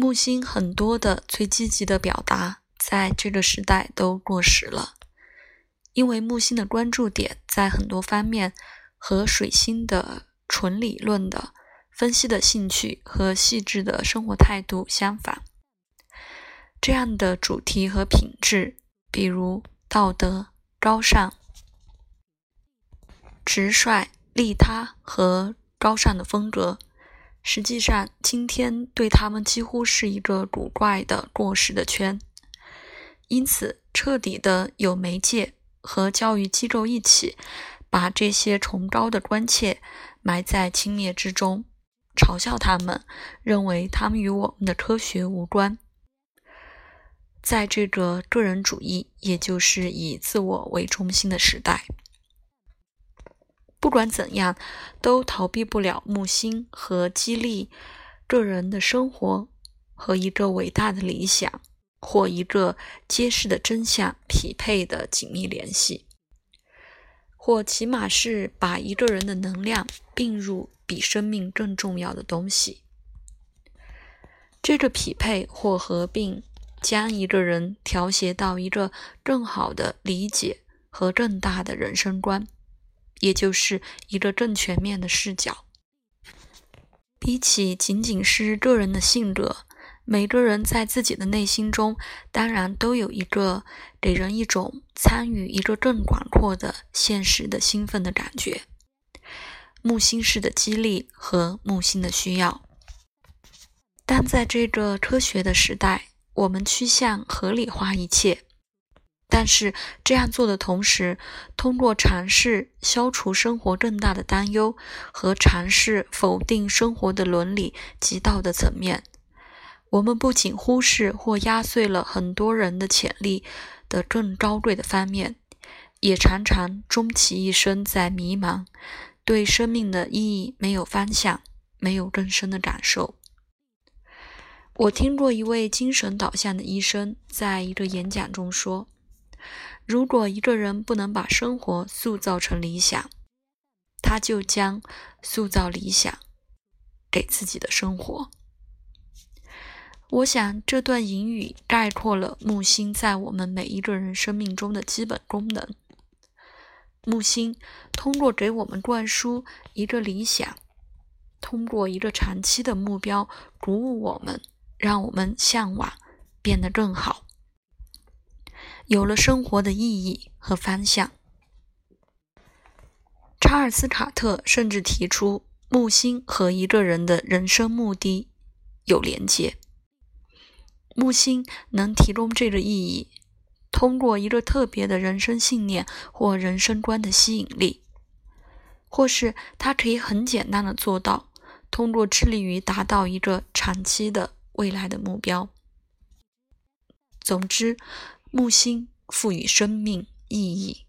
木星很多的最积极的表达，在这个时代都过时了，因为木星的关注点在很多方面和水星的纯理论的分析的兴趣和细致的生活态度相反。这样的主题和品质，比如道德、高尚、直率、利他和高尚的风格。实际上，今天对他们几乎是一个古怪的过时的圈。因此，彻底的有媒介和教育机构一起，把这些崇高的关切埋在轻蔑之中，嘲笑他们，认为他们与我们的科学无关。在这个个人主义，也就是以自我为中心的时代。不管怎样，都逃避不了木星和激励个人的生活和一个伟大的理想或一个揭示的真相匹配的紧密联系，或起码是把一个人的能量并入比生命更重要的东西。这个匹配或合并将一个人调谐到一个更好的理解和更大的人生观。也就是一个更全面的视角。比起仅仅是个人的性格，每个人在自己的内心中，当然都有一个给人一种参与一个更广阔的现实的兴奋的感觉。木星式的激励和木星的需要，但在这个科学的时代，我们趋向合理化一切。但是这样做的同时，通过尝试消除生活更大的担忧和尝试否定生活的伦理及道德层面，我们不仅忽视或压碎了很多人的潜力的更高贵的方面，也常常终其一生在迷茫，对生命的意义没有方向，没有更深的感受。我听过一位精神导向的医生在一个演讲中说。如果一个人不能把生活塑造成理想，他就将塑造理想给自己的生活。我想这段引语概括了木星在我们每一个人生命中的基本功能。木星通过给我们灌输一个理想，通过一个长期的目标鼓舞我们，让我们向往变得更好。有了生活的意义和方向。查尔斯·卡特甚至提出，木星和一个人的人生目的有连接。木星能提供这个意义，通过一个特别的人生信念或人生观的吸引力，或是它可以很简单的做到，通过致力于达到一个长期的未来的目标。总之。木星赋予生命意义。